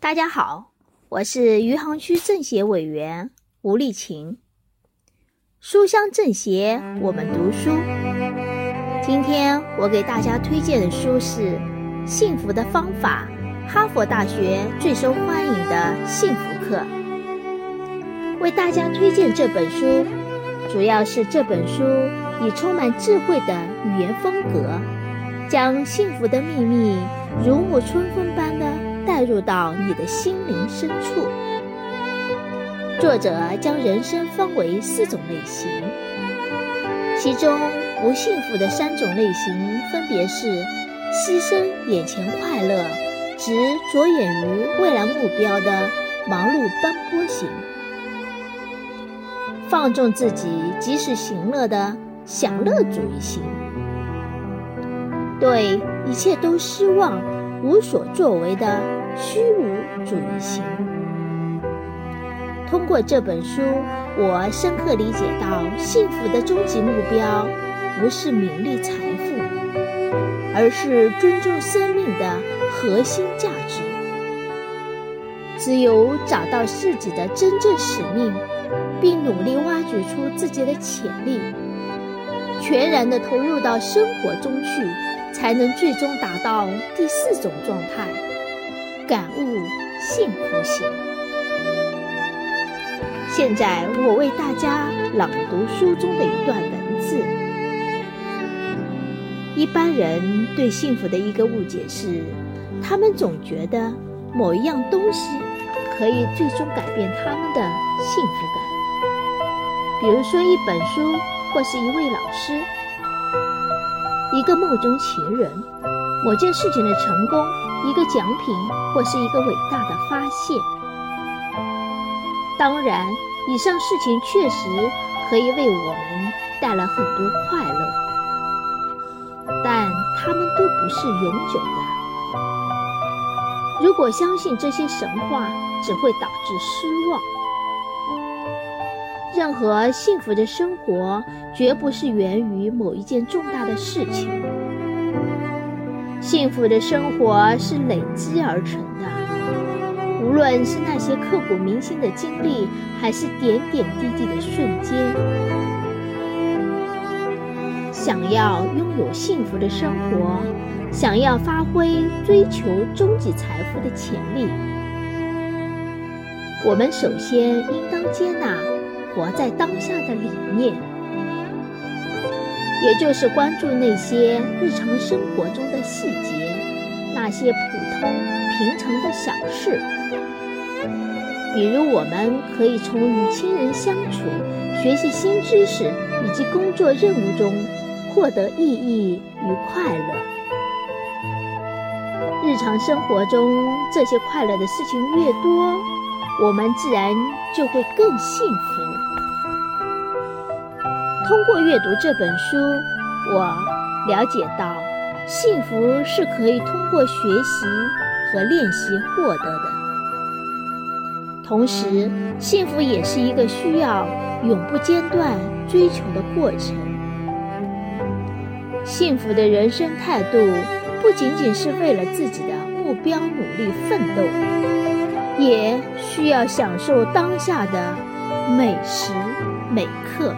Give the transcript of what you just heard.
大家好，我是余杭区政协委员吴丽琴。书香政协，我们读书。今天我给大家推荐的书是《幸福的方法》，哈佛大学最受欢迎的幸福课。为大家推荐这本书，主要是这本书以充满智慧的语言风格，将幸福的秘密如沐春风般的带入到你的心灵深处。作者将人生分为四种类型，其中不幸福的三种类型分别是牺牲眼前快乐、只着眼于未来目标的忙碌奔波型。放纵自己及时行乐的享乐主义型，对一切都失望、无所作为的虚无主义型。通过这本书，我深刻理解到，幸福的终极目标不是名利财富，而是尊重生命的核心价值。只有找到自己的真正使命。并努力挖掘出自己的潜力，全然的投入到生活中去，才能最终达到第四种状态——感悟幸福型。现在，我为大家朗读书中的一段文字。一般人对幸福的一个误解是，他们总觉得某一样东西可以最终改变他们的幸福感。比如说一本书，或是一位老师，一个梦中情人，某件事情的成功，一个奖品，或是一个伟大的发现。当然，以上事情确实可以为我们带来很多快乐，但它们都不是永久的。如果相信这些神话，只会导致失望。任何幸福的生活，绝不是源于某一件重大的事情。幸福的生活是累积而成的，无论是那些刻骨铭心的经历，还是点点滴滴的瞬间。想要拥有幸福的生活，想要发挥追求终极财富的潜力，我们首先应当接纳。活在当下的理念，也就是关注那些日常生活中的细节，那些普通平常的小事。比如，我们可以从与亲人相处、学习新知识以及工作任务中获得意义与快乐。日常生活中这些快乐的事情越多，我们自然就会更幸福。通过阅读这本书，我了解到，幸福是可以通过学习和练习获得的。同时，幸福也是一个需要永不间断追求的过程。幸福的人生态度，不仅仅是为了自己的目标努力奋斗，也需要享受当下的每时每刻。